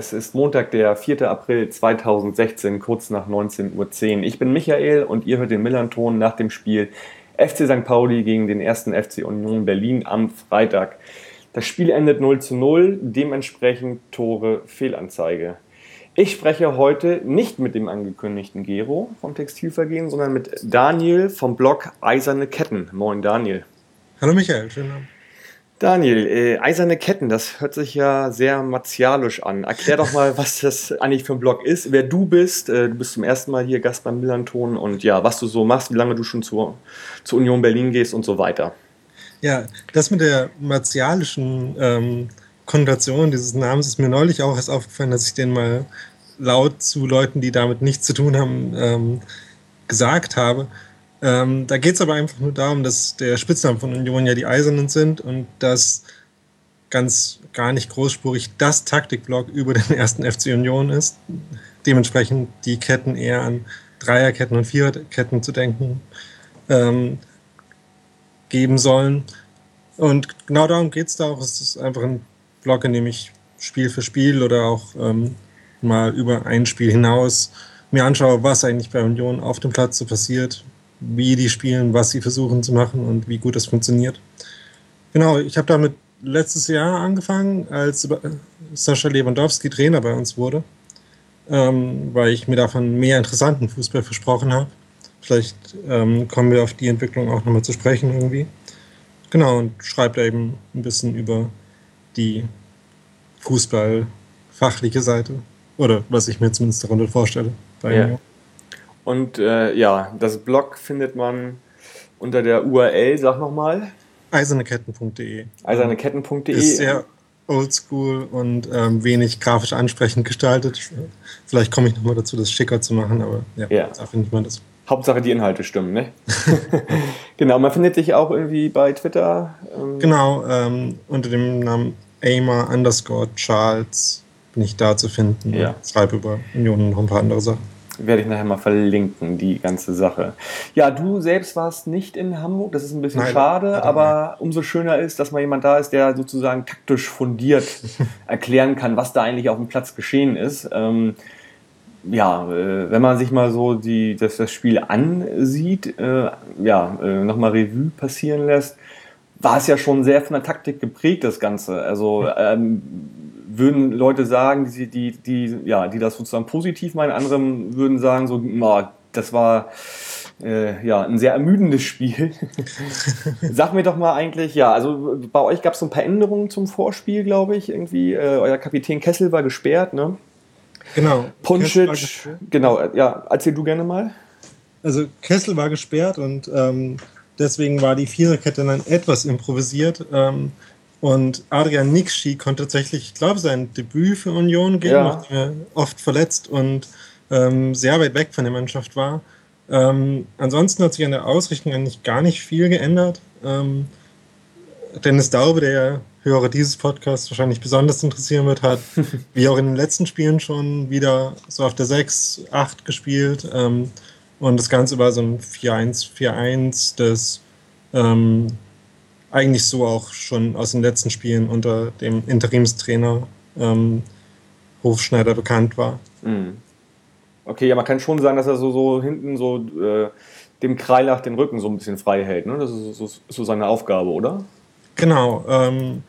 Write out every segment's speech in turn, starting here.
es ist Montag, der 4. April 2016, kurz nach 19.10 Uhr. Ich bin Michael und ihr hört den Millanton nach dem Spiel FC St. Pauli gegen den ersten FC Union Berlin am Freitag. Das Spiel endet 0 zu 0, dementsprechend Tore Fehlanzeige. Ich spreche heute nicht mit dem angekündigten Gero vom Textilvergehen, sondern mit Daniel vom Blog Eiserne Ketten. Moin Daniel. Hallo Michael, schönen Abend. Daniel, äh, eiserne Ketten, das hört sich ja sehr martialisch an. Erklär doch mal, was das eigentlich für ein Blog ist, wer du bist. Äh, du bist zum ersten Mal hier Gast beim Millanton und ja, was du so machst, wie lange du schon zur, zur Union Berlin gehst und so weiter. Ja, das mit der martialischen ähm, Konnotation dieses Namens ist mir neulich auch erst aufgefallen, dass ich den mal laut zu Leuten, die damit nichts zu tun haben, ähm, gesagt habe. Ähm, da geht es aber einfach nur darum, dass der Spitzname von Union ja die Eisernen sind und dass ganz gar nicht großspurig das Taktikblock über den ersten FC Union ist. Dementsprechend die Ketten eher an Dreierketten und Viererketten zu denken ähm, geben sollen. Und genau darum geht es da auch. Es ist einfach ein Block, in dem ich Spiel für Spiel oder auch ähm, mal über ein Spiel hinaus mir anschaue, was eigentlich bei Union auf dem Platz so passiert, wie die spielen, was sie versuchen zu machen und wie gut das funktioniert. Genau, ich habe damit letztes Jahr angefangen, als Sascha Lewandowski Trainer bei uns wurde, ähm, weil ich mir davon mehr interessanten Fußball versprochen habe. Vielleicht ähm, kommen wir auf die Entwicklung auch nochmal zu sprechen irgendwie. Genau, und schreibt da eben ein bisschen über die Fußballfachliche Seite. Oder was ich mir zumindest darunter vorstelle. Bei ja. Und äh, ja, das Blog findet man unter der URL, sag nochmal. Eiserneketten.de. Eiserneketten.de. Ist sehr oldschool und ähm, wenig grafisch ansprechend gestaltet. Vielleicht komme ich nochmal dazu, das schicker zu machen, aber ja, ja. da findet man das. Hauptsache die Inhalte stimmen, ne? genau, man findet sich auch irgendwie bei Twitter. Ähm genau, ähm, unter dem Namen Aimer underscore Charles bin ich da zu finden. Ja. Schreibe über Union und noch ein paar andere Sachen werde ich nachher mal verlinken, die ganze Sache. Ja, du selbst warst nicht in Hamburg, das ist ein bisschen nein, schade, nein, aber umso schöner ist, dass mal jemand da ist, der sozusagen taktisch fundiert erklären kann, was da eigentlich auf dem Platz geschehen ist. Ähm, ja, äh, wenn man sich mal so die, das, das Spiel ansieht, äh, ja, äh, nochmal Revue passieren lässt, war es ja schon sehr von der Taktik geprägt, das Ganze. Also ähm, würden Leute sagen, die, die, die, ja, die das sozusagen positiv meinen, andere würden sagen, so, oh, das war äh, ja, ein sehr ermüdendes Spiel. Sag mir doch mal eigentlich, ja, also bei euch gab es so ein paar Änderungen zum Vorspiel, glaube ich. Irgendwie, äh, euer Kapitän Kessel war gesperrt, ne? Genau. Puncic, genau, ja, erzähl du gerne mal. Also Kessel war gesperrt und ähm, deswegen war die Viererkette dann etwas improvisiert. Ähm, und Adrian Nixi konnte tatsächlich, ich glaube, sein Debüt für Union geben, ja. nachdem er oft verletzt und ähm, sehr weit weg von der Mannschaft war. Ähm, ansonsten hat sich an der Ausrichtung eigentlich gar nicht viel geändert. Ähm, Dennis Daube, der Hörer dieses Podcasts wahrscheinlich besonders interessieren wird, hat, wie auch in den letzten Spielen schon wieder so auf der 6, 8 gespielt. Ähm, und das Ganze war so ein 4-1, 4-1, das ähm, eigentlich so auch schon aus den letzten Spielen unter dem Interimstrainer ähm, Hofschneider bekannt war. Mhm. Okay, ja, man kann schon sagen, dass er so, so hinten so äh, dem Kreilach den Rücken so ein bisschen frei hält. Ne? Das ist so, so seine Aufgabe, oder? Genau. Ähm,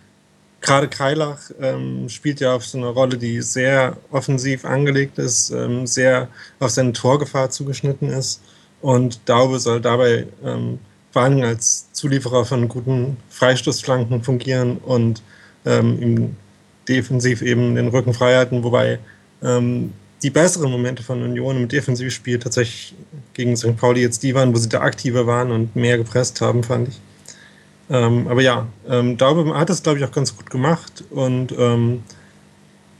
Gerade Kreilach ähm, spielt ja auf so eine Rolle, die sehr offensiv angelegt ist, ähm, sehr auf seine Torgefahr zugeschnitten ist. Und Daube soll dabei ähm, vor allem als Zulieferer von guten Freistoßflanken fungieren und ähm, defensiv eben den Rücken frei halten, wobei ähm, die besseren Momente von Union im Defensivspiel tatsächlich gegen St. Pauli jetzt die waren, wo sie da aktiver waren und mehr gepresst haben, fand ich. Ähm, aber ja, ähm, Daube hat das, glaube ich, auch ganz gut gemacht und ähm,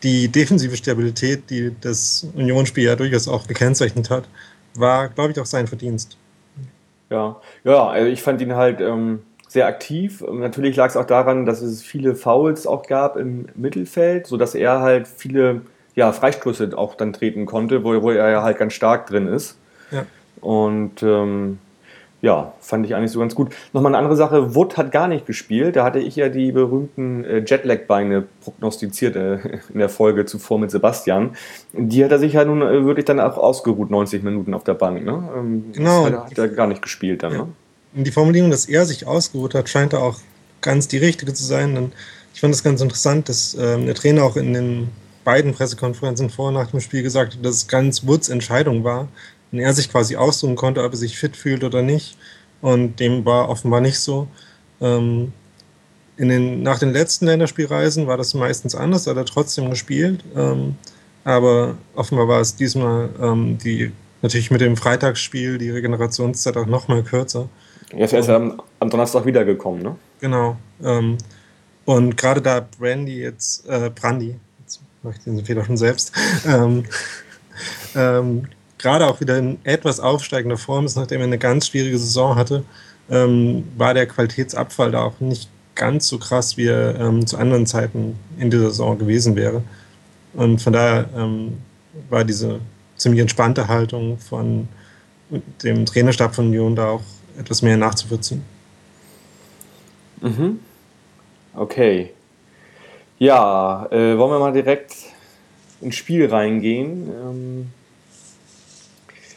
die defensive Stabilität, die das Unionsspiel ja durchaus auch gekennzeichnet hat, war, glaube ich, auch sein Verdienst. Ja, ja, also ich fand ihn halt ähm, sehr aktiv. Natürlich lag es auch daran, dass es viele Fouls auch gab im Mittelfeld, sodass er halt viele ja, Freistöße auch dann treten konnte, wo, wo er ja halt ganz stark drin ist. Ja. Und ähm, ja, fand ich eigentlich so ganz gut. Nochmal eine andere Sache, Wood hat gar nicht gespielt. Da hatte ich ja die berühmten äh, Jetlag-Beine prognostiziert äh, in der Folge zuvor mit Sebastian. Die hat er sich ja nun äh, wirklich dann auch ausgeruht, 90 Minuten auf der Bank. Ne? Ähm, genau. Hat, hat er gar nicht gespielt dann. Ja. Ne? Die Formulierung, dass er sich ausgeruht hat, scheint da auch ganz die richtige zu sein. Denn ich fand es ganz interessant, dass ähm, der Trainer auch in den beiden Pressekonferenzen vor und nach dem Spiel gesagt hat, dass es ganz Woods Entscheidung war, und er sich quasi aussuchen konnte, ob er sich fit fühlt oder nicht. Und dem war offenbar nicht so. Ähm, in den, nach den letzten Länderspielreisen war das meistens anders, hat er trotzdem gespielt. Ähm, aber offenbar war es diesmal ähm, die, natürlich mit dem Freitagsspiel die Regenerationszeit auch noch mal kürzer. Er ist erst am, am Donnerstag wiedergekommen, ne? Genau. Ähm, und gerade da Brandy jetzt, äh, Brandy, jetzt mache ich diesen Fehler schon selbst, ähm, ähm, gerade auch wieder in etwas aufsteigender Form ist, nachdem er eine ganz schwierige Saison hatte, ähm, war der Qualitätsabfall da auch nicht ganz so krass, wie er ähm, zu anderen Zeiten in dieser Saison gewesen wäre. Und von daher ähm, war diese ziemlich entspannte Haltung von dem Trainerstab von Union da auch etwas mehr nachzuvollziehen. Mhm. Okay. Ja, äh, wollen wir mal direkt ins Spiel reingehen. Ähm,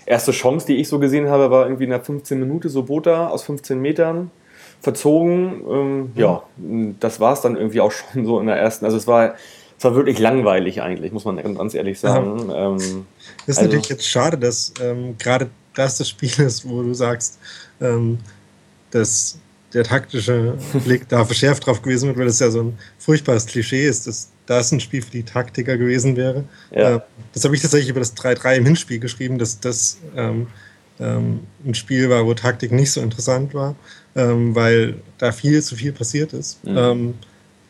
erste Chance, die ich so gesehen habe, war irgendwie in der 15 Minute so Bota aus 15 Metern verzogen. Ähm, ja, das war es dann irgendwie auch schon so in der ersten. Also es war, es war wirklich langweilig eigentlich, muss man ganz ehrlich sagen. Ja. Ähm, ist also, natürlich jetzt schade, dass ähm, gerade das das Spiel ist, wo du sagst, ähm, dass der taktische Blick da verschärft drauf gewesen wird, weil das ja so ein furchtbares Klischee ist, dass das ein Spiel für die Taktiker gewesen wäre. Ja. Äh, das habe ich tatsächlich über das 3-3 im Hinspiel geschrieben, dass das ähm, ähm, ein Spiel war, wo Taktik nicht so interessant war, ähm, weil da viel zu viel passiert ist. Mhm. Ähm,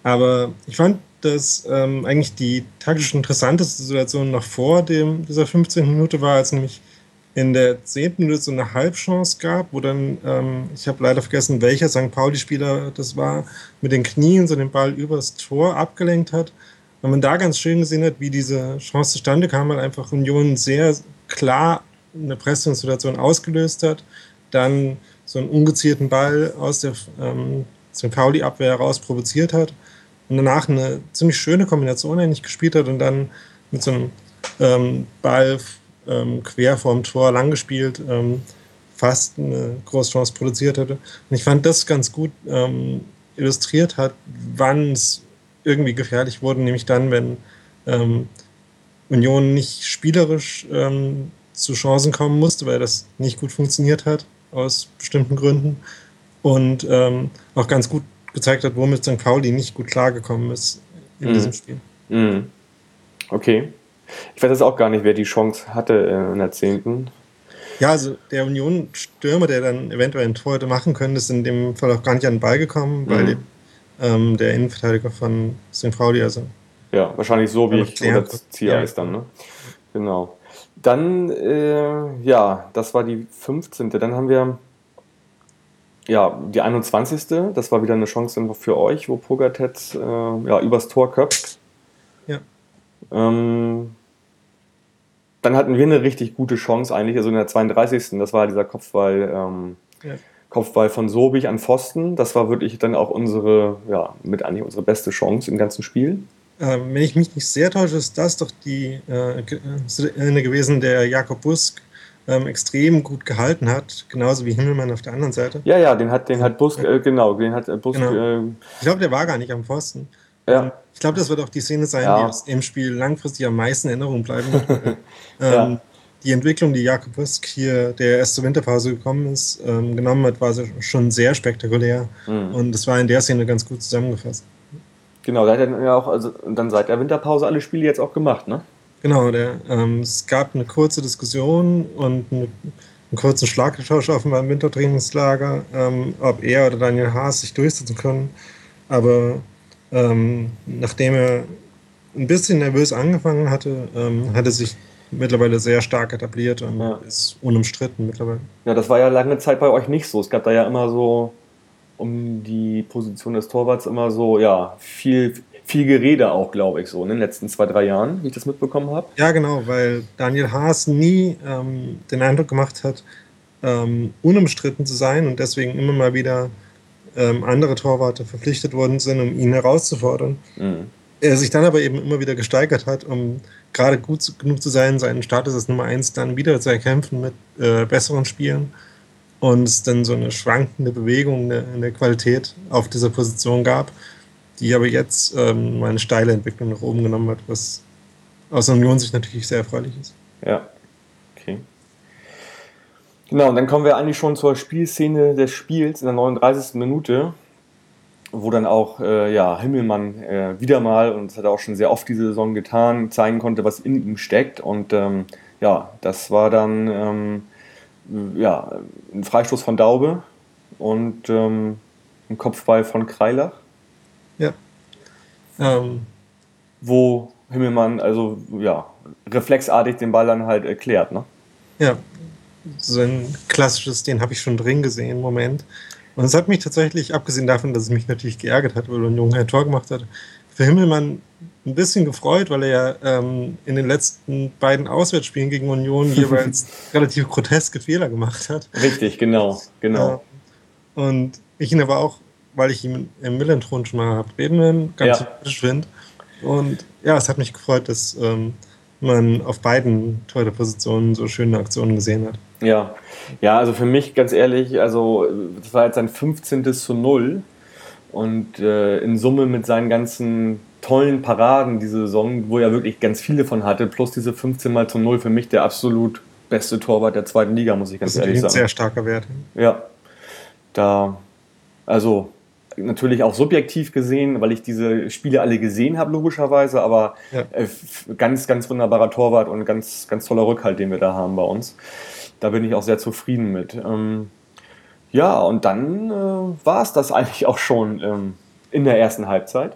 aber ich fand, dass ähm, eigentlich die taktisch interessanteste Situation noch vor dem, dieser 15. Minute war, als nämlich in der zehnten Minute so eine Halbchance gab, wo dann, ähm, ich habe leider vergessen, welcher St. Pauli-Spieler das war, mit den Knien so den Ball übers Tor abgelenkt hat. Und man da ganz schön gesehen hat, wie diese Chance zustande kam, weil einfach Union sehr klar eine Pressingssituation ausgelöst hat, dann so einen ungezielten Ball aus der ähm, St. Pauli-Abwehr heraus provoziert hat und danach eine ziemlich schöne Kombination eigentlich gespielt hat und dann mit so einem ähm, Ball ähm, quer vorm Tor lang gespielt, ähm, fast eine große Chance produziert hatte. Und ich fand das ganz gut ähm, illustriert hat, wann es irgendwie gefährlich wurde, nämlich dann, wenn ähm, Union nicht spielerisch ähm, zu Chancen kommen musste, weil das nicht gut funktioniert hat, aus bestimmten Gründen. Und ähm, auch ganz gut gezeigt hat, womit St. Pauli nicht gut klargekommen ist in mhm. diesem Spiel. Mhm. Okay. Ich weiß jetzt auch gar nicht, wer die Chance hatte äh, in der 10. Ja, also der Union-Stürmer, der dann eventuell ein Tor hätte machen können, ist in dem Fall auch gar nicht an den Ball gekommen, weil mhm. ähm, der Innenverteidiger von St. Pauli, also. Ja, wahrscheinlich so wie ich oder Zieher ist dann, ne? Genau. Dann, äh, ja, das war die 15. Dann haben wir ja, die 21. Das war wieder eine Chance für euch, wo Pogatetz äh, ja, übers Tor köpft. Ähm, dann hatten wir eine richtig gute Chance eigentlich, also in der 32. Das war dieser Kopfball, ähm, ja. Kopfball von Sobich an Pfosten. Das war wirklich dann auch unsere, ja, mit eigentlich unsere beste Chance im ganzen Spiel. Ähm, wenn ich mich nicht sehr täusche, ist das doch die äh, gewesen, der Jakob Busk ähm, extrem gut gehalten hat, genauso wie Himmelmann auf der anderen Seite. Ja, ja, den hat, den hat Busk, äh, genau, den hat Busk. Genau. Äh, ich glaube, der war gar nicht am Pfosten. Ja. Ich glaube, das wird auch die Szene sein, ja. die aus dem Spiel langfristig am meisten in Erinnerung bleiben wird. ähm, ja. Die Entwicklung, die Jakob Husk hier, der erst zur Winterpause gekommen ist, ähm, genommen hat, war schon sehr spektakulär. Mhm. Und das war in der Szene ganz gut zusammengefasst. Genau, da hat er ja auch, also dann seit der Winterpause alle Spiele jetzt auch gemacht, ne? Genau, der, ähm, es gab eine kurze Diskussion und eine, einen kurzen Schlagtausch auf dem Wintertrainingslager, ähm, ob er oder Daniel Haas sich durchsetzen können. Aber ähm, nachdem er ein bisschen nervös angefangen hatte, ähm, hat er sich mittlerweile sehr stark etabliert und ja. ist unumstritten mittlerweile. Ja, das war ja lange Zeit bei euch nicht so. Es gab da ja immer so um die Position des Torwarts immer so, ja, viel, viel Gerede auch, glaube ich, so in den letzten zwei, drei Jahren, wie ich das mitbekommen habe. Ja, genau, weil Daniel Haas nie ähm, den Eindruck gemacht hat, ähm, unumstritten zu sein und deswegen immer mal wieder ähm, andere Torwarte verpflichtet worden sind, um ihn herauszufordern. Mhm. Er sich dann aber eben immer wieder gesteigert hat, um gerade gut genug zu sein, seinen Status als Nummer 1 dann wieder zu erkämpfen mit äh, besseren Spielen und es dann so eine schwankende Bewegung in der Qualität auf dieser Position gab, die aber jetzt ähm, mal eine steile Entwicklung nach oben genommen hat, was aus Union sich natürlich sehr erfreulich ist. Ja. Genau, und dann kommen wir eigentlich schon zur Spielszene des Spiels in der 39. Minute, wo dann auch äh, ja, Himmelmann äh, wieder mal, und das hat er auch schon sehr oft diese Saison getan, zeigen konnte, was in ihm steckt. Und ähm, ja, das war dann ähm, ja, ein Freistoß von Daube und ähm, ein Kopfball von Kreilach. Ja. Ähm. Wo Himmelmann also ja, reflexartig den Ball dann halt erklärt, ne? Ja, so ein klassisches, den habe ich schon drin gesehen, Moment. Und es hat mich tatsächlich, abgesehen davon, dass es mich natürlich geärgert hat, weil er ein Tor gemacht hat, für Himmelmann ein bisschen gefreut, weil er ja ähm, in den letzten beiden Auswärtsspielen gegen Union jeweils relativ groteske Fehler gemacht hat. Richtig, genau, genau. Ja. Und ich ihn aber auch, weil ich ihn im Millentron schon mal habe reden ganz ja. finde. Und ja, es hat mich gefreut, dass ähm, man auf beiden Torhüterpositionen so schöne Aktionen gesehen hat. Ja, ja, also für mich ganz ehrlich, also das war jetzt sein 15. zu 0 und äh, in Summe mit seinen ganzen tollen Paraden diese Saison, wo er wirklich ganz viele von hatte, plus diese 15 mal zu 0 für mich der absolut beste Torwart der zweiten Liga, muss ich ganz ehrlich sagen. Ein sehr starker Wert. Ja, da, also natürlich auch subjektiv gesehen, weil ich diese Spiele alle gesehen habe, logischerweise, aber ja. äh, ganz, ganz wunderbarer Torwart und ganz, ganz toller Rückhalt, den wir da haben bei uns. Da bin ich auch sehr zufrieden mit. Ähm, ja, und dann äh, war es das eigentlich auch schon ähm, in der ersten Halbzeit.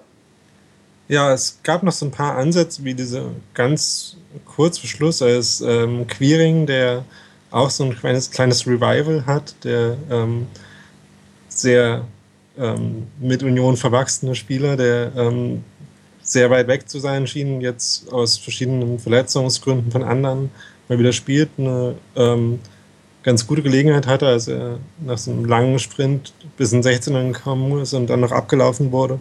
Ja, es gab noch so ein paar Ansätze, wie diese ganz kurz vor Schluss, als ähm, Queering, der auch so ein kleines, kleines Revival hat, der ähm, sehr ähm, mit Union verwachsene Spieler, der ähm, sehr weit weg zu sein schien, jetzt aus verschiedenen Verletzungsgründen von anderen mal wieder spielt, eine ähm, ganz gute Gelegenheit hatte, als er nach so einem langen Sprint bis in 16 gekommen ist und dann noch abgelaufen wurde.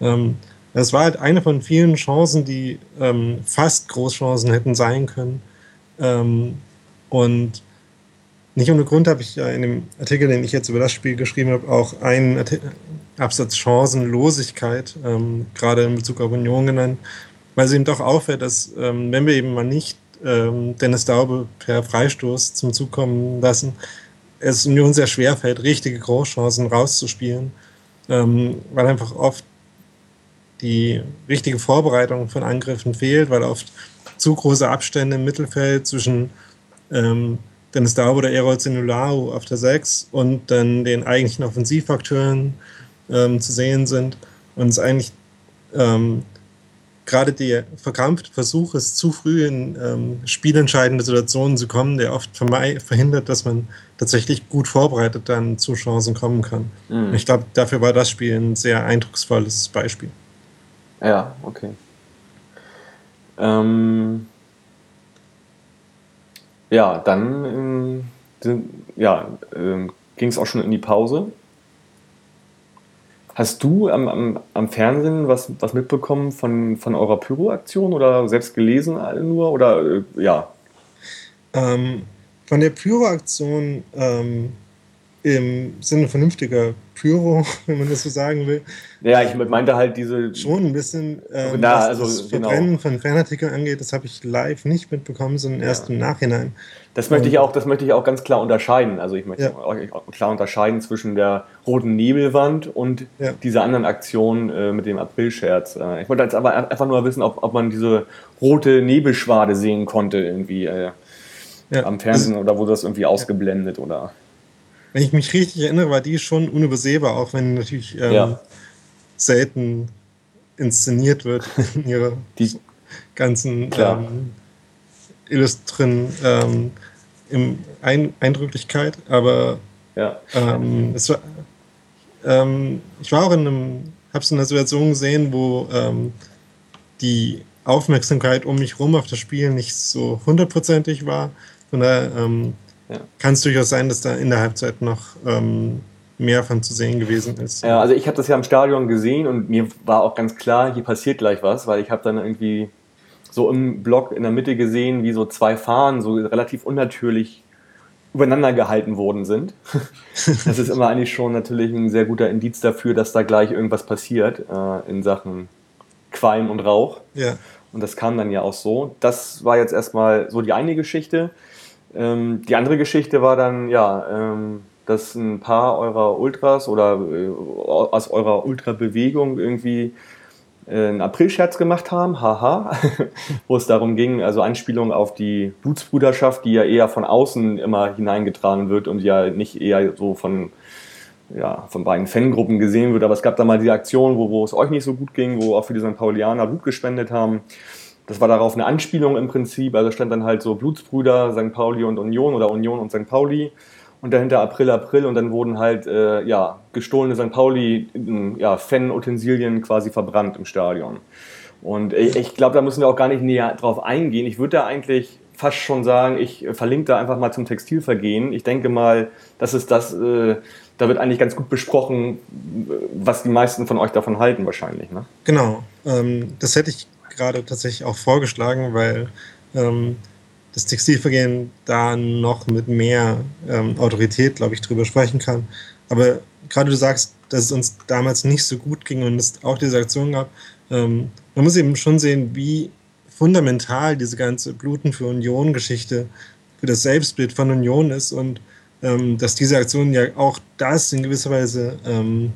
Ähm, das war halt eine von vielen Chancen, die ähm, fast Großchancen hätten sein können. Ähm, und nicht ohne Grund habe ich ja in dem Artikel, den ich jetzt über das Spiel geschrieben habe, auch einen Artikel, Absatz Chancenlosigkeit, ähm, gerade in Bezug auf Union genannt, weil es eben doch auffällt, dass ähm, wenn wir eben mal nicht ähm, Dennis Daube per Freistoß zum Zug kommen lassen, es Union sehr schwer fällt, richtige Großchancen rauszuspielen, ähm, weil einfach oft die richtige Vorbereitung von Angriffen fehlt, weil oft zu große Abstände im Mittelfeld zwischen ähm, Dennis Daube oder Erol Zenulao auf der 6 und dann den eigentlichen Offensivakteuren ähm, zu sehen sind. Und es eigentlich ähm, gerade der verkrampfte Versuch ist, zu früh in ähm, spielentscheidende Situationen zu kommen, der oft verhindert, dass man tatsächlich gut vorbereitet dann zu Chancen kommen kann. Mhm. Ich glaube, dafür war das Spiel ein sehr eindrucksvolles Beispiel. Ja, okay. Ähm, ja, dann ähm, ja, ähm, ging es auch schon in die Pause. Hast du am, am, am Fernsehen was, was mitbekommen von, von eurer Pyro-Aktion oder selbst gelesen nur? Oder äh, ja? Ähm, von der Pyro-Aktion ähm, im Sinne vernünftiger Pyro, wenn man das so sagen will. Ja, ich meinte halt diese. Schon ein bisschen, ähm, na, was also, das genau. Verbrennen genau. von Fanartikeln angeht, das habe ich live nicht mitbekommen, sondern ja. erst im Nachhinein. Das möchte ich auch, das möchte ich auch ganz klar unterscheiden. Also ich möchte ja. auch klar unterscheiden zwischen der roten Nebelwand und ja. dieser anderen Aktion äh, mit dem Aprilscherz. Äh, ich wollte jetzt aber einfach nur wissen, ob, ob man diese rote Nebelschwade sehen konnte irgendwie äh, am Fernsehen oder wurde das irgendwie ausgeblendet oder wenn ich mich richtig erinnere, war die schon unübersehbar, auch wenn natürlich ähm, ja. selten inszeniert wird in ihrer die, ganzen ähm, illustren ähm, Ein Eindrücklichkeit. Aber ja. Ähm, es war, ähm, ich war auch in einem habe es in einer Situation gesehen, wo ähm, die Aufmerksamkeit um mich rum auf das Spiel nicht so hundertprozentig war. Von daher ähm, ja. kann es durchaus sein, dass da in der Halbzeit noch ähm, mehr von zu sehen gewesen ist. Ja, also ich habe das ja im Stadion gesehen und mir war auch ganz klar, hier passiert gleich was, weil ich habe dann irgendwie so im Block in der Mitte gesehen, wie so zwei Fahnen so relativ unnatürlich übereinander gehalten worden sind. das ist immer eigentlich schon natürlich ein sehr guter Indiz dafür, dass da gleich irgendwas passiert äh, in Sachen Qualm und Rauch. Ja. Und das kam dann ja auch so. Das war jetzt erstmal so die eine Geschichte. Ähm, die andere Geschichte war dann, ja, ähm, dass ein paar eurer Ultras oder äh, aus eurer Ultrabewegung irgendwie äh, einen Aprilscherz gemacht haben, haha, wo es darum ging, also Anspielung auf die Blutsbruderschaft, die ja eher von außen immer hineingetragen wird und ja nicht eher so von, ja, von beiden Fangruppen gesehen wird. Aber es gab da mal die Aktion, wo, wo es euch nicht so gut ging, wo auch viele St. Paulianer Blut gespendet haben. Das war darauf eine Anspielung im Prinzip. Also stand dann halt so Blutsbrüder, St. Pauli und Union oder Union und St. Pauli und dahinter April, April und dann wurden halt äh, ja, gestohlene St. Pauli ja, Fan-Utensilien quasi verbrannt im Stadion. Und ich, ich glaube, da müssen wir auch gar nicht näher drauf eingehen. Ich würde da eigentlich fast schon sagen, ich verlinke da einfach mal zum Textilvergehen. Ich denke mal, das ist das, äh, da wird eigentlich ganz gut besprochen, was die meisten von euch davon halten wahrscheinlich. Ne? Genau, ähm, das hätte ich gerade tatsächlich auch vorgeschlagen, weil ähm, das Textilvergehen da noch mit mehr ähm, Autorität, glaube ich, drüber sprechen kann. Aber gerade du sagst, dass es uns damals nicht so gut ging und es auch diese Aktion gab, ähm, man muss eben schon sehen, wie fundamental diese ganze Bluten für Union-Geschichte für das Selbstbild von Union ist und ähm, dass diese Aktion ja auch das in gewisser Weise ähm,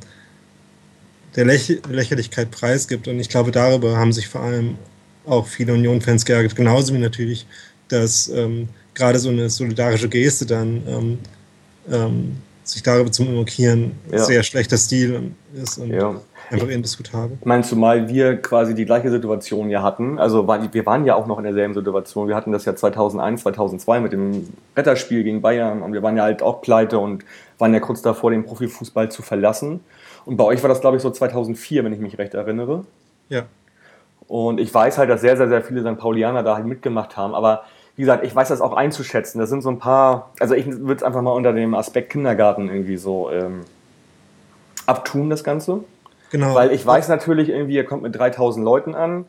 der Läch Lächerlichkeit preisgibt. Und ich glaube, darüber haben sich vor allem auch viele Union-Fans geärgert, genauso wie natürlich dass ähm, gerade so eine solidarische Geste dann ähm, ähm, sich darüber zu markieren ja. sehr schlechter Stil ist und ja. einfach indiskutabel. Ich meine, zumal wir quasi die gleiche Situation ja hatten. Also wir waren ja auch noch in derselben Situation. Wir hatten das ja 2001, 2002 mit dem Retterspiel gegen Bayern und wir waren ja halt auch pleite und waren ja kurz davor, den Profifußball zu verlassen. Und bei euch war das, glaube ich, so 2004, wenn ich mich recht erinnere. Ja. Und ich weiß halt, dass sehr, sehr, sehr viele St. Paulianer da halt mitgemacht haben. Aber wie gesagt, ich weiß das auch einzuschätzen. Das sind so ein paar, also ich würde es einfach mal unter dem Aspekt Kindergarten irgendwie so ähm, abtun, das Ganze. Genau. Weil ich weiß natürlich irgendwie, ihr kommt mit 3000 Leuten an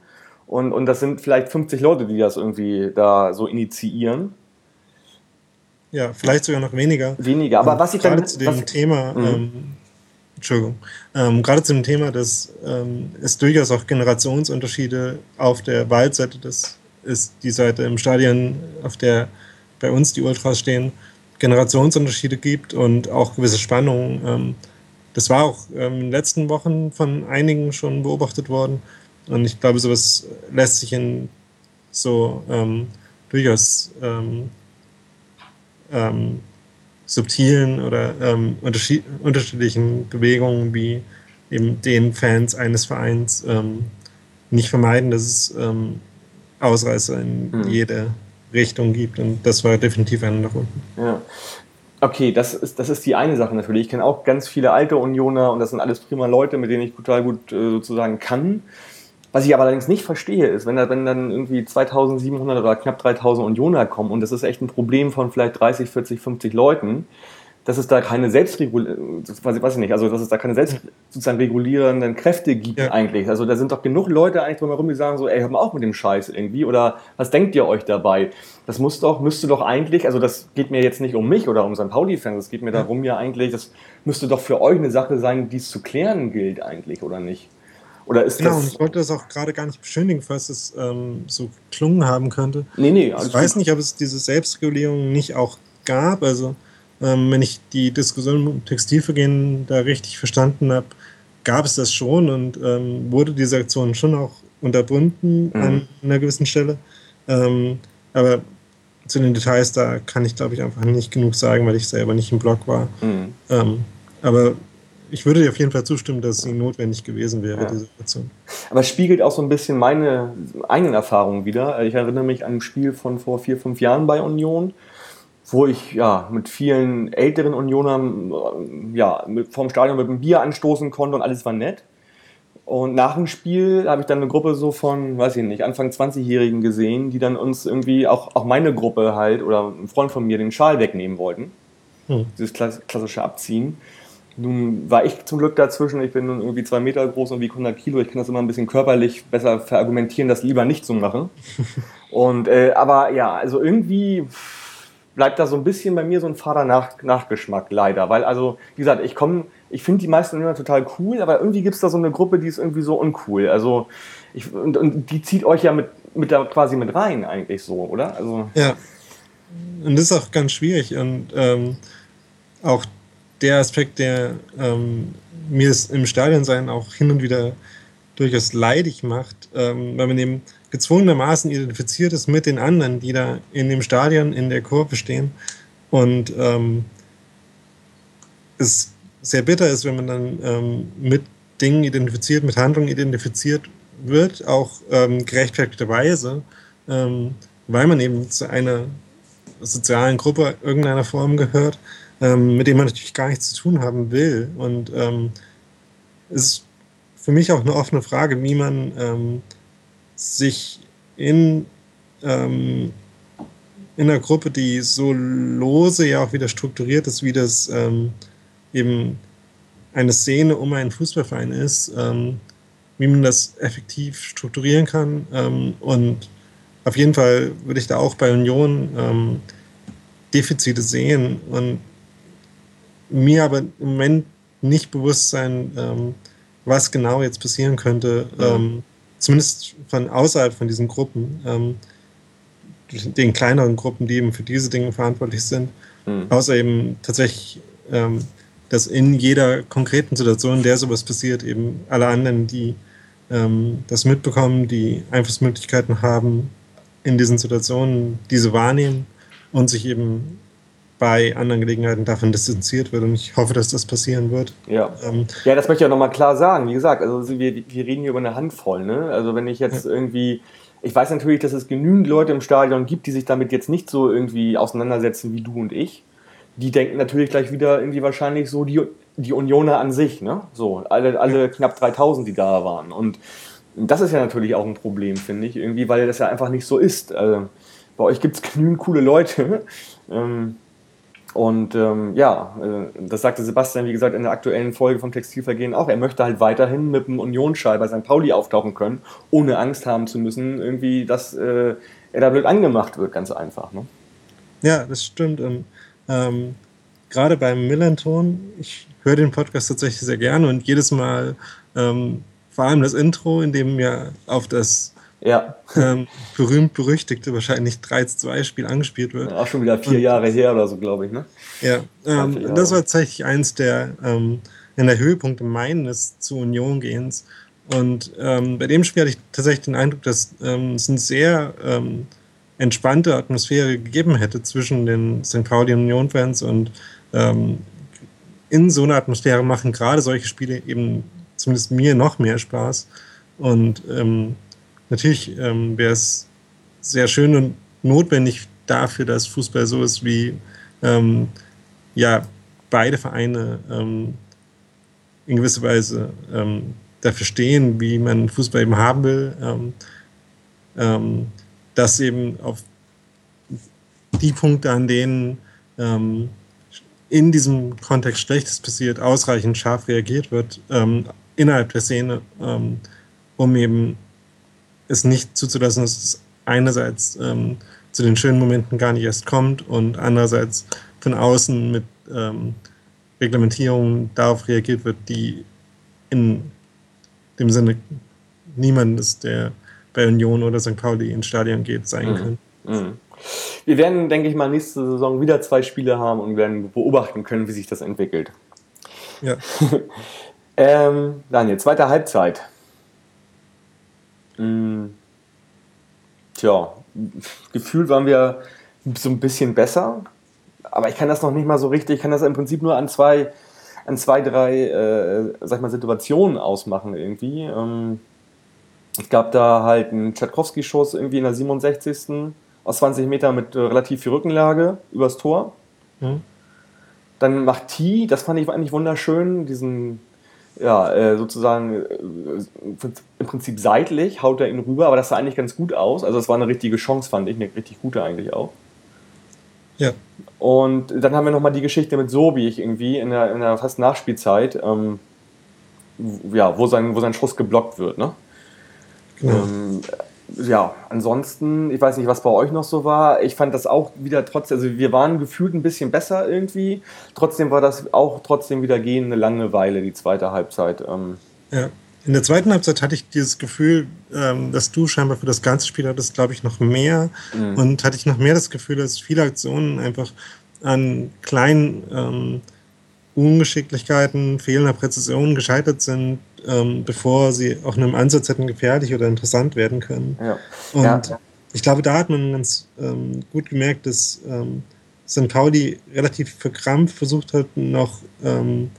und, und das sind vielleicht 50 Leute, die das irgendwie da so initiieren. Ja, vielleicht sogar noch weniger. Weniger, aber ähm, was ich dann. zu dem was, Thema, mhm. ähm, Entschuldigung, ähm, gerade zu dem Thema, dass ähm, es durchaus auch Generationsunterschiede auf der Waldseite des ist die Seite im Stadion, auf der bei uns die Ultras stehen, Generationsunterschiede gibt und auch gewisse Spannungen. Ähm, das war auch ähm, in den letzten Wochen von einigen schon beobachtet worden. Und ich glaube, sowas lässt sich in so ähm, durchaus ähm, ähm, subtilen oder ähm, unterschiedlichen Bewegungen wie eben den Fans eines Vereins ähm, nicht vermeiden, dass es ähm, Ausreißer in hm. jede Richtung gibt. Und das war definitiv einer nach unten. Ja. Okay, das ist, das ist die eine Sache natürlich. Ich kenne auch ganz viele alte Unioner und das sind alles prima Leute, mit denen ich total gut äh, sozusagen kann. Was ich aber allerdings nicht verstehe, ist, wenn, da, wenn dann irgendwie 2700 oder knapp 3000 Unioner kommen und das ist echt ein Problem von vielleicht 30, 40, 50 Leuten, dass es da keine Selbstregulierung, weiß ich, nicht, also dass es da keine selbst sozusagen regulierenden Kräfte gibt ja. eigentlich. Also da sind doch genug Leute eigentlich drumherum, die sagen so, ey, hör mal auf mit dem Scheiß irgendwie oder was denkt ihr euch dabei? Das muss doch, müsste doch eigentlich, also das geht mir jetzt nicht um mich oder um St. Pauli-Fans, es geht mir darum ja eigentlich, das müsste doch für euch eine Sache sein, die es zu klären gilt eigentlich, oder nicht? Oder ist genau, das und ich wollte das auch gerade gar nicht beschönigen, falls es ähm, so klungen haben könnte. Nee, nee. Ich weiß gut. nicht, ob es diese Selbstregulierung nicht auch gab, also ähm, wenn ich die Diskussion um Textilvergehen da richtig verstanden habe, gab es das schon und ähm, wurde diese Aktion schon auch unterbunden mhm. an einer gewissen Stelle. Ähm, aber zu den Details, da kann ich, glaube ich, einfach nicht genug sagen, weil ich selber nicht im Blog war. Mhm. Ähm, aber ich würde dir auf jeden Fall zustimmen, dass sie notwendig gewesen wäre, ja. diese Aktion. Aber es spiegelt auch so ein bisschen meine eigenen Erfahrungen wieder. Ich erinnere mich an ein Spiel von vor vier, fünf Jahren bei Union wo ich ja mit vielen älteren Unionern ja, mit, vorm Stadion mit einem Bier anstoßen konnte und alles war nett. Und nach dem Spiel habe ich dann eine Gruppe so von, weiß ich nicht, Anfang 20-Jährigen gesehen, die dann uns irgendwie, auch, auch meine Gruppe halt, oder ein Freund von mir, den Schal wegnehmen wollten. Hm. Dieses klassische Abziehen. Nun war ich zum Glück dazwischen, ich bin nun irgendwie zwei Meter groß und wiege 100 Kilo, ich kann das immer ein bisschen körperlich besser verargumentieren, das lieber nicht zu machen. und, äh, aber ja, also irgendwie bleibt da so ein bisschen bei mir so ein fader -Nach Nachgeschmack leider, weil also, wie gesagt, ich komme, ich finde die meisten immer total cool, aber irgendwie gibt es da so eine Gruppe, die ist irgendwie so uncool. Also, ich, und, und die zieht euch ja mit, mit da quasi mit rein eigentlich so, oder? Also, ja. Und das ist auch ganz schwierig und ähm, auch der Aspekt, der ähm, mir es im Stadionsein auch hin und wieder durchaus leidig macht, ähm, weil man eben gezwungenermaßen identifiziert ist mit den anderen, die da in dem Stadion in der Kurve stehen. Und ähm, es sehr bitter ist, wenn man dann ähm, mit Dingen identifiziert, mit Handlungen identifiziert wird, auch ähm, gerechtfertigterweise, ähm, weil man eben zu einer sozialen Gruppe irgendeiner Form gehört ähm, mit dem man natürlich gar nichts zu tun haben will. Und ähm, ist für mich auch eine offene Frage, wie man ähm, sich in, ähm, in einer Gruppe, die so lose ja auch wieder strukturiert ist, wie das ähm, eben eine Szene um einen Fußballverein ist, ähm, wie man das effektiv strukturieren kann. und auf jeden Fall würde ich da auch bei Union Defizite sehen und mir aber im Moment nicht bewusst sein, ähm, was genau jetzt passieren könnte, ähm, zumindest von außerhalb von diesen Gruppen, ähm, den kleineren Gruppen, die eben für diese Dinge verantwortlich sind, mhm. außer eben tatsächlich, ähm, dass in jeder konkreten Situation, in der sowas passiert, eben alle anderen, die ähm, das mitbekommen, die Einflussmöglichkeiten haben, in diesen Situationen diese wahrnehmen und sich eben bei anderen Gelegenheiten davon distanziert wird. Und ich hoffe, dass das passieren wird. Ja, ähm, ja das möchte ich auch nochmal klar sagen. Wie gesagt, also wir, wir reden hier über eine Handvoll. Ne? Also wenn ich jetzt ja. irgendwie, ich weiß natürlich, dass es genügend Leute im Stadion gibt, die sich damit jetzt nicht so irgendwie auseinandersetzen wie du und ich. Die denken natürlich gleich wieder irgendwie wahrscheinlich so die, die Unioner an sich. Ne? So, alle, alle ja. knapp 3000, die da waren. Und das ist ja natürlich auch ein Problem, finde ich, irgendwie, weil das ja einfach nicht so ist. Also, bei euch gibt es genügend coole Leute. Ähm, und ähm, ja, äh, das sagte Sebastian, wie gesagt, in der aktuellen Folge vom Textilvergehen auch. Er möchte halt weiterhin mit dem Unionsschall bei St. Pauli auftauchen können, ohne Angst haben zu müssen, irgendwie, dass äh, er da blöd angemacht wird, ganz einfach. Ne? Ja, das stimmt. Und, ähm, gerade beim Millanton, ich höre den Podcast tatsächlich sehr gerne und jedes Mal, ähm, vor allem das Intro, in dem mir auf das ja. ähm, berühmt-berüchtigte, wahrscheinlich 3-2-Spiel angespielt wird. Auch schon wieder vier und, Jahre her oder so, glaube ich, ne? Ja, ähm, das war tatsächlich eins der, ähm, in der Höhepunkte meines zu Union gehens. Und ähm, bei dem Spiel hatte ich tatsächlich den Eindruck, dass ähm, es eine sehr ähm, entspannte Atmosphäre gegeben hätte zwischen den St. Pauli und Union-Fans und ähm, in so einer Atmosphäre machen gerade solche Spiele eben zumindest mir noch mehr Spaß. Und ähm, natürlich ähm, wäre es sehr schön und notwendig dafür, dass Fußball so ist wie ähm, ja, beide Vereine ähm, in gewisser Weise ähm, dafür stehen, wie man Fußball eben haben will, ähm, ähm, dass eben auf die Punkte, an denen in diesem Kontext Schlechtes passiert, ausreichend scharf reagiert wird innerhalb der Szene, um eben es nicht zuzulassen, dass es einerseits ähm, zu den schönen Momenten gar nicht erst kommt und andererseits von außen mit ähm, Reglementierungen darauf reagiert wird, die in dem Sinne niemandes, der bei Union oder St. Pauli ins Stadion geht, sein mhm. können. Mhm. Wir werden, denke ich mal, nächste Saison wieder zwei Spiele haben und werden beobachten können, wie sich das entwickelt. Ja. ähm, Daniel, zweite Halbzeit. Mm. Tja, gefühlt waren wir so ein bisschen besser, aber ich kann das noch nicht mal so richtig, ich kann das im Prinzip nur an zwei, an zwei drei, äh, sag ich mal, Situationen ausmachen irgendwie. Ähm, es gab da halt einen Tchaikovsky-Schuss irgendwie in der 67. aus 20 Metern mit äh, relativ viel Rückenlage übers Tor. Mhm. Dann macht T, das fand ich eigentlich wunderschön, diesen ja, äh, sozusagen äh, im Prinzip seitlich haut er ihn rüber, aber das sah eigentlich ganz gut aus. Also es war eine richtige Chance, fand ich, eine richtig gute eigentlich auch. Ja. Und dann haben wir nochmal die Geschichte mit Sobich irgendwie in der, in der fast Nachspielzeit, ähm, ja, wo sein, wo sein Schuss geblockt wird, ne? Genau. Ähm, ja, ansonsten, ich weiß nicht, was bei euch noch so war. Ich fand das auch wieder trotzdem, also wir waren gefühlt ein bisschen besser irgendwie. Trotzdem war das auch trotzdem wieder gehende Langeweile, die zweite Halbzeit. Ähm. Ja. In der zweiten Halbzeit hatte ich dieses Gefühl, ähm, dass du scheinbar für das ganze Spiel hattest, glaube ich, noch mehr. Mhm. Und hatte ich noch mehr das Gefühl, dass viele Aktionen einfach an kleinen ähm, Ungeschicklichkeiten, fehlender Präzision gescheitert sind, ähm, bevor sie auch in einem Ansatz hätten gefährlich oder interessant werden können. Ja. Und ja. ich glaube, da hat man ganz ähm, gut gemerkt, dass ähm, St. Pauli relativ verkrampft versucht hat, noch ähm,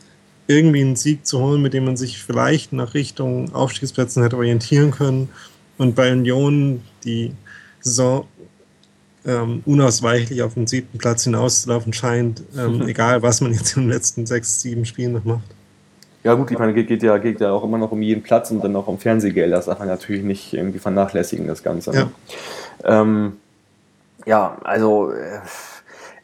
irgendwie einen Sieg zu holen, mit dem man sich vielleicht nach Richtung Aufstiegsplätzen hätte orientieren können. Und bei Union die Saison ähm, unausweichlich auf den siebten Platz hinauszulaufen scheint, ähm, egal was man jetzt in den letzten sechs, sieben Spielen noch macht. Ja gut, ich meine, geht, geht, ja, geht ja auch immer noch um jeden Platz und dann auch um Fernsehgeld. Das darf man natürlich nicht irgendwie vernachlässigen, das Ganze. Ne? Ja. Ähm, ja, also äh,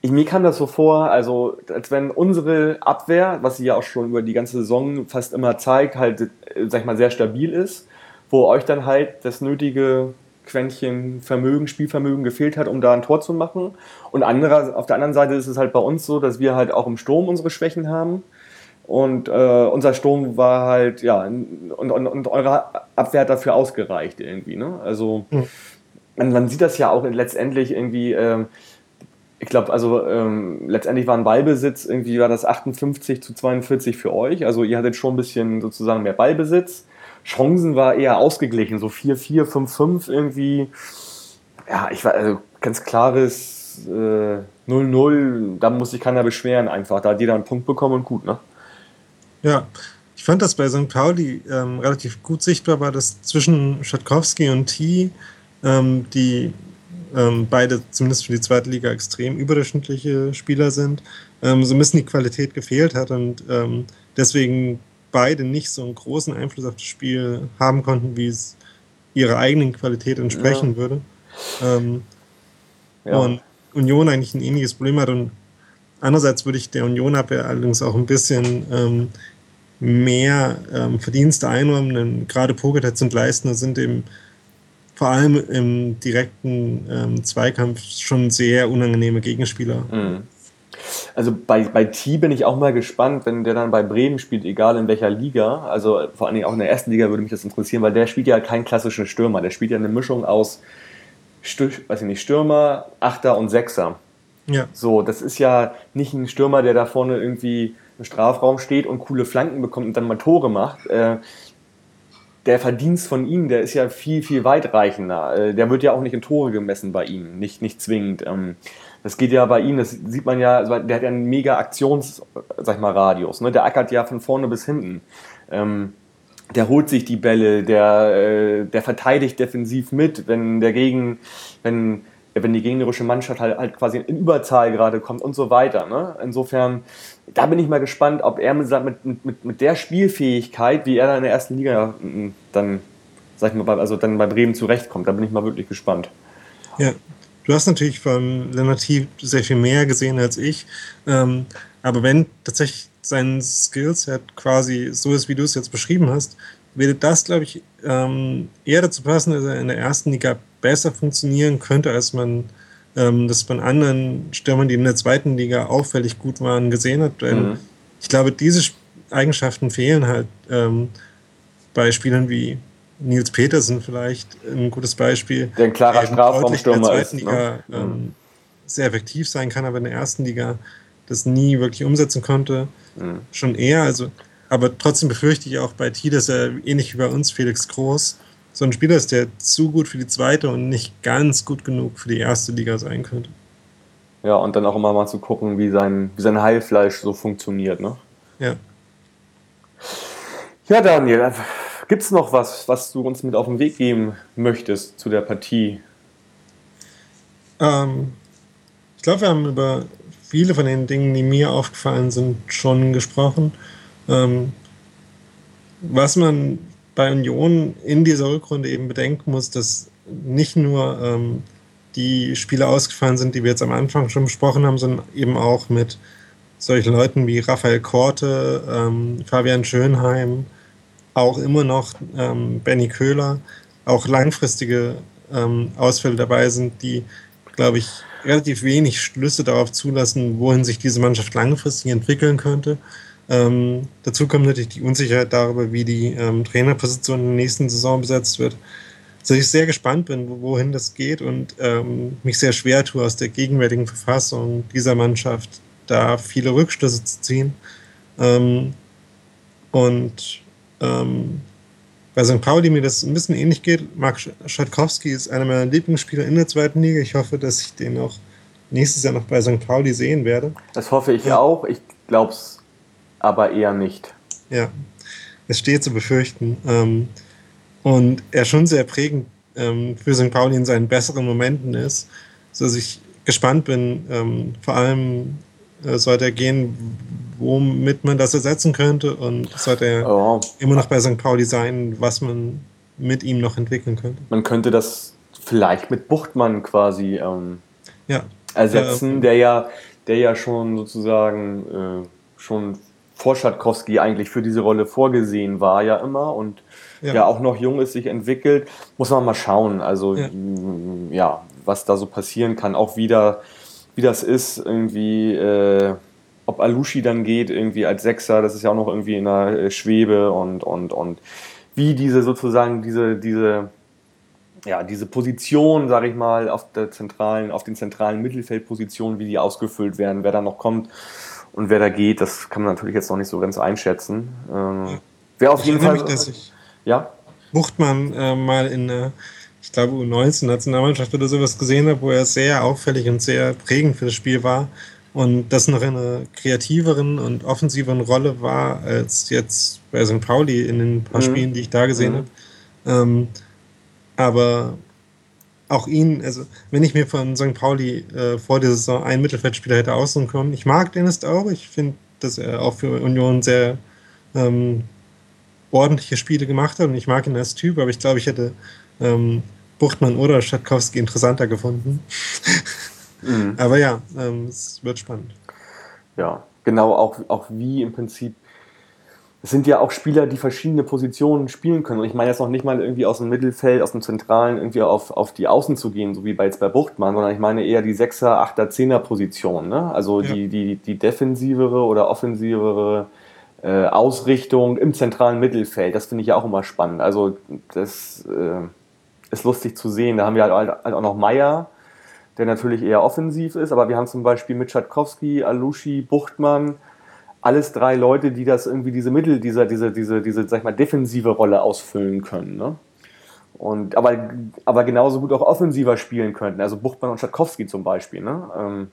ich, mir kam das so vor, also als wenn unsere Abwehr, was sie ja auch schon über die ganze Saison fast immer zeigt, halt, äh, sag ich mal, sehr stabil ist, wo euch dann halt das nötige Quäntchen Vermögen, Spielvermögen gefehlt hat, um da ein Tor zu machen. Und andere, auf der anderen Seite ist es halt bei uns so, dass wir halt auch im Sturm unsere Schwächen haben. Und äh, unser Sturm war halt, ja, und, und, und eure Abwehr hat dafür ausgereicht irgendwie. Ne? Also mhm. man, man, sieht das ja auch letztendlich irgendwie, ähm, ich glaube, also ähm, letztendlich war ein Ballbesitz, irgendwie war das 58 zu 42 für euch. Also ihr hattet schon ein bisschen sozusagen mehr Ballbesitz. Chancen war eher ausgeglichen, so 4-4, 5-5 irgendwie. Ja, ich war also ganz klares 0-0, äh, da muss sich keiner beschweren einfach. Da hat jeder einen Punkt bekommen und gut, ne? Ja, ich fand das bei St. Pauli ähm, relativ gut sichtbar war, dass zwischen Schatkowski und T, ähm, die ähm, beide zumindest für die zweite Liga extrem überdurchschnittliche Spieler sind, ähm, so ein bisschen die Qualität gefehlt hat und ähm, deswegen beide nicht so einen großen Einfluss auf das Spiel haben konnten, wie es ihrer eigenen Qualität entsprechen ja. würde. Ähm, ja. Und Union eigentlich ein ähnliches Problem hat und andererseits würde ich der Union Abwehr allerdings auch ein bisschen ähm, mehr ähm, Verdienste einräumen, denn gerade Poketats und Leistner sind eben vor allem im direkten ähm, Zweikampf schon sehr unangenehme Gegenspieler. Mhm. Also bei, bei T bin ich auch mal gespannt, wenn der dann bei Bremen spielt, egal in welcher Liga. Also vor allen Dingen auch in der ersten Liga würde mich das interessieren, weil der spielt ja keinen klassischen Stürmer. Der spielt ja eine Mischung aus weiß ich nicht, Stürmer, Achter und Sechser. Ja. So, das ist ja nicht ein Stürmer, der da vorne irgendwie im Strafraum steht und coole Flanken bekommt und dann mal Tore macht. Äh, der Verdienst von ihm, der ist ja viel, viel weitreichender. Äh, der wird ja auch nicht in Tore gemessen bei ihm, nicht, nicht zwingend. Das geht ja bei ihm, das sieht man ja, der hat ja einen mega Aktions, sag ich mal, Radius. Ne? Der ackert ja von vorne bis hinten. Ähm, der holt sich die Bälle, der, äh, der verteidigt defensiv mit, wenn der Gegen, wenn wenn die gegnerische Mannschaft halt, halt quasi in Überzahl gerade kommt und so weiter. Ne? Insofern, da bin ich mal gespannt, ob er mit, mit, mit, mit der Spielfähigkeit, wie er da in der ersten Liga dann, sag ich mal, also dann bei Bremen zurechtkommt. Da bin ich mal wirklich gespannt. Ja, du hast natürlich von Lennart sehr viel mehr gesehen als ich. Ähm, aber wenn tatsächlich sein Skillset quasi so ist, wie du es jetzt beschrieben hast, würde das, glaube ich, ähm, eher dazu passen, dass er in der ersten Liga besser funktionieren könnte, als man ähm, das von anderen Stürmern, die in der zweiten Liga auffällig gut waren, gesehen hat. Mhm. Ich glaube, diese Eigenschaften fehlen halt ähm, bei Spielern wie Nils Petersen vielleicht ein gutes Beispiel. Der ein klarer Strafraumstürmer ist. Liga, ne? ähm, sehr effektiv sein kann, aber in der ersten Liga das nie wirklich umsetzen konnte. Mhm. Schon eher, also aber trotzdem befürchte ich auch bei T, dass er ähnlich wie bei uns Felix Groß so ein Spieler ist, der zu gut für die zweite und nicht ganz gut genug für die erste Liga sein könnte. Ja, und dann auch immer mal zu gucken, wie sein, wie sein Heilfleisch so funktioniert, ne? Ja. Ja, Daniel, gibt es noch was, was du uns mit auf den Weg geben möchtest zu der Partie? Ähm, ich glaube, wir haben über viele von den Dingen, die mir aufgefallen sind, schon gesprochen. Ähm, was man bei Union in dieser Rückrunde eben bedenken muss, dass nicht nur ähm, die Spiele ausgefallen sind, die wir jetzt am Anfang schon besprochen haben, sondern eben auch mit solchen Leuten wie Raphael Korte, ähm, Fabian Schönheim, auch immer noch ähm, Benny Köhler, auch langfristige ähm, Ausfälle dabei sind, die, glaube ich, relativ wenig Schlüsse darauf zulassen, wohin sich diese Mannschaft langfristig entwickeln könnte. Ähm, dazu kommt natürlich die Unsicherheit darüber, wie die ähm, Trainerposition in der nächsten Saison besetzt wird. Also ich sehr gespannt bin, wohin das geht und ähm, mich sehr schwer tue, aus der gegenwärtigen Verfassung dieser Mannschaft da viele Rückschlüsse zu ziehen. Ähm, und ähm, bei St. Pauli mir das ein bisschen ähnlich geht. Marc Schatkowski ist einer meiner Lieblingsspieler in der zweiten Liga. Ich hoffe, dass ich den auch nächstes Jahr noch bei St. Pauli sehen werde. Das hoffe ich ja. auch. Ich glaube es aber eher nicht. Ja, es steht zu befürchten. Ähm, und er schon sehr prägend ähm, für St. Pauli in seinen besseren Momenten ist, sodass ich gespannt bin, ähm, vor allem äh, sollte er gehen, womit man das ersetzen könnte und sollte er oh. immer noch bei St. Pauli sein, was man mit ihm noch entwickeln könnte. Man könnte das vielleicht mit Buchtmann quasi ähm, ja. ersetzen, äh, der ja, der ja schon sozusagen äh, schon vor Schatkowski eigentlich für diese Rolle vorgesehen war ja immer und ja. ja. auch noch jung ist, sich entwickelt, muss man mal schauen. Also ja. ja, was da so passieren kann, auch wieder, wie das ist, irgendwie, äh, ob Alushi dann geht, irgendwie als Sechser, das ist ja auch noch irgendwie in der äh, Schwebe und, und, und wie diese sozusagen, diese, diese, ja, diese Position, sage ich mal, auf der zentralen, auf den zentralen Mittelfeldpositionen, wie die ausgefüllt werden, wer da noch kommt und wer da geht, das kann man natürlich jetzt noch nicht so ganz einschätzen. Ähm, wer auf ich jeden Fall. Mich, dass ich ja? Buchtmann äh, mal in der, ich glaube, U19-Nationalmannschaft oder sowas gesehen habe, wo er sehr auffällig und sehr prägend für das Spiel war und das noch in einer kreativeren und offensiveren Rolle war als jetzt bei St. Pauli in den paar mhm. Spielen, die ich da gesehen mhm. habe. Ähm, aber auch ihn, also wenn ich mir von St. Pauli äh, vor der Saison einen Mittelfeldspieler hätte aussuchen können, ich mag Dennis auch, ich finde, dass er auch für Union sehr ähm, ordentliche Spiele gemacht hat und ich mag ihn als Typ, aber ich glaube, ich hätte ähm, Buchtmann oder Schatkowski interessanter gefunden. Mhm. Aber ja, ähm, es wird spannend. Ja, genau, auch, auch wie im Prinzip. Es sind ja auch Spieler, die verschiedene Positionen spielen können. Und ich meine jetzt noch nicht mal irgendwie aus dem Mittelfeld, aus dem Zentralen irgendwie auf, auf die Außen zu gehen, so wie bei jetzt bei Buchtmann, sondern ich meine eher die Sechser, Achter, Zehner Position. Ne? Also ja. die, die, die defensivere oder offensivere äh, Ausrichtung im zentralen Mittelfeld. Das finde ich ja auch immer spannend. Also das äh, ist lustig zu sehen. Da haben wir halt, halt auch noch Meier, der natürlich eher offensiv ist, aber wir haben zum Beispiel mit Schatkowski, Alushi, Buchtmann, alles drei Leute, die das irgendwie diese Mittel, diese, diese, diese, diese, sag ich mal, defensive Rolle ausfüllen können. Ne? Und, aber, aber genauso gut auch offensiver spielen könnten. Also Buchtmann und Schatkowski zum Beispiel. Ne? Ähm,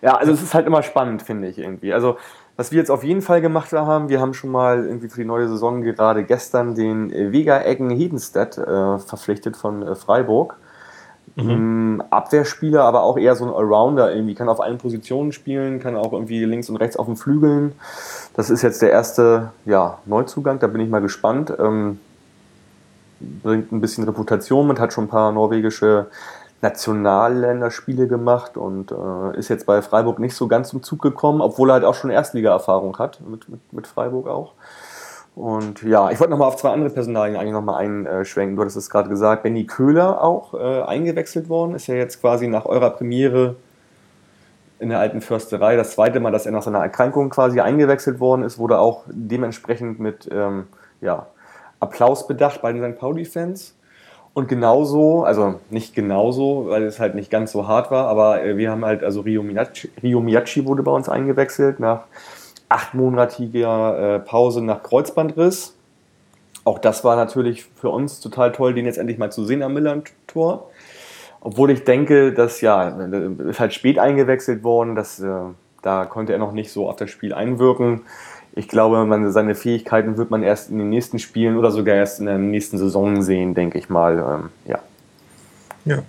ja, also es ist halt immer spannend, finde ich irgendwie. Also was wir jetzt auf jeden Fall gemacht haben, wir haben schon mal irgendwie für die neue Saison gerade gestern den Vega Eggen Hedenstedt äh, verpflichtet von äh, Freiburg. Mhm. Ähm, Abwehrspieler, aber auch eher so ein Allrounder irgendwie, kann auf allen Positionen spielen, kann auch irgendwie links und rechts auf den Flügeln. Das ist jetzt der erste ja, Neuzugang, da bin ich mal gespannt. Ähm, bringt ein bisschen Reputation mit, hat schon ein paar norwegische Nationalländerspiele gemacht und äh, ist jetzt bei Freiburg nicht so ganz zum Zug gekommen, obwohl er halt auch schon Erstliga-Erfahrung hat, mit, mit, mit, Freiburg auch. Und ja, ich wollte nochmal auf zwei andere Personalien eigentlich nochmal einschwenken. Du hattest es gerade gesagt, Benny Köhler auch äh, eingewechselt worden, ist ja jetzt quasi nach eurer Premiere in der alten Försterei das zweite Mal, dass er nach seiner Erkrankung quasi eingewechselt worden ist, wurde auch dementsprechend mit ähm, ja, Applaus bedacht bei den St. Pauli-Fans. Und genauso, also nicht genauso, weil es halt nicht ganz so hart war, aber äh, wir haben halt, also Rio Miyachi, Rio Miyachi wurde bei uns eingewechselt nach achtmonatiger äh, Pause nach Kreuzbandriss. Auch das war natürlich für uns total toll, den jetzt endlich mal zu sehen am Millern-Tor. Obwohl ich denke, dass ja, ist halt spät eingewechselt worden, dass, äh, da konnte er noch nicht so auf das Spiel einwirken ich glaube, man, seine Fähigkeiten wird man erst in den nächsten Spielen oder sogar erst in der nächsten Saison sehen, denke ich mal. Ähm, ja. Ja.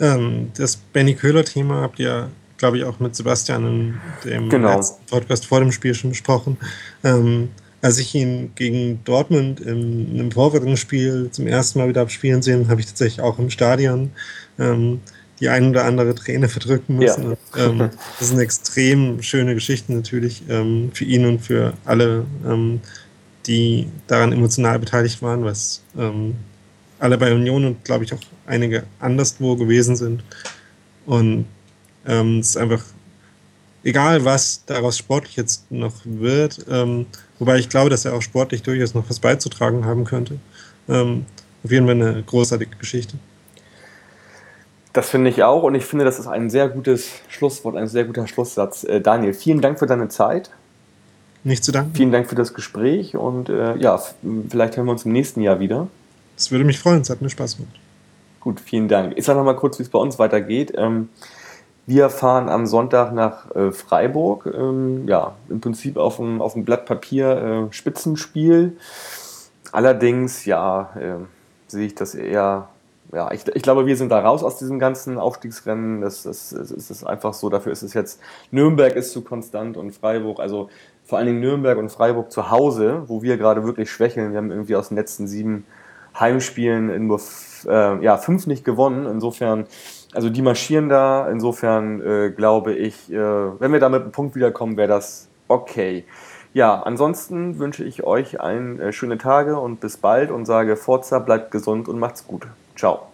Ähm, das Benny Köhler-Thema habt ihr, glaube ich, auch mit Sebastian in dem genau. Podcast vor dem Spiel schon besprochen. Ähm, als ich ihn gegen Dortmund in einem Vorbereitungsspiel zum ersten Mal wieder habe spielen sehen, habe ich tatsächlich auch im Stadion ähm, die ein oder andere Träne verdrücken müssen. Ja. ähm, das ist eine extrem schöne Geschichte natürlich ähm, für ihn und für alle, ähm, die daran emotional beteiligt waren, was ähm, alle bei Union und glaube ich auch einige anderswo gewesen sind. Und ähm, es ist einfach egal, was daraus sportlich jetzt noch wird, ähm, wobei ich glaube, dass er auch sportlich durchaus noch was beizutragen haben könnte. Ähm, auf jeden Fall eine großartige Geschichte. Das finde ich auch und ich finde, das ist ein sehr gutes Schlusswort, ein sehr guter Schlusssatz. Äh, Daniel, vielen Dank für deine Zeit. Nicht zu danken. Vielen Dank für das Gespräch und äh, ja, vielleicht hören wir uns im nächsten Jahr wieder. Das würde mich freuen, es hat mir Spaß gemacht. Gut, vielen Dank. Ich sage nochmal kurz, wie es bei uns weitergeht. Ähm, wir fahren am Sonntag nach äh, Freiburg. Ähm, ja, im Prinzip auf dem, auf dem Blatt Papier äh, Spitzenspiel. Allerdings, ja, äh, sehe ich das eher. Ja, ich, ich, glaube, wir sind da raus aus diesem ganzen Aufstiegsrennen. Das, das, das, das ist einfach so. Dafür ist es jetzt. Nürnberg ist zu konstant und Freiburg, also vor allen Dingen Nürnberg und Freiburg zu Hause, wo wir gerade wirklich schwächeln. Wir haben irgendwie aus den letzten sieben Heimspielen nur äh, ja, fünf nicht gewonnen. Insofern also die marschieren da. Insofern äh, glaube ich, äh, wenn wir da mit einem Punkt wiederkommen, wäre das okay. Ja, ansonsten wünsche ich euch ein äh, schöne Tage und bis bald und sage Forza, bleibt gesund und macht's gut. Ciao.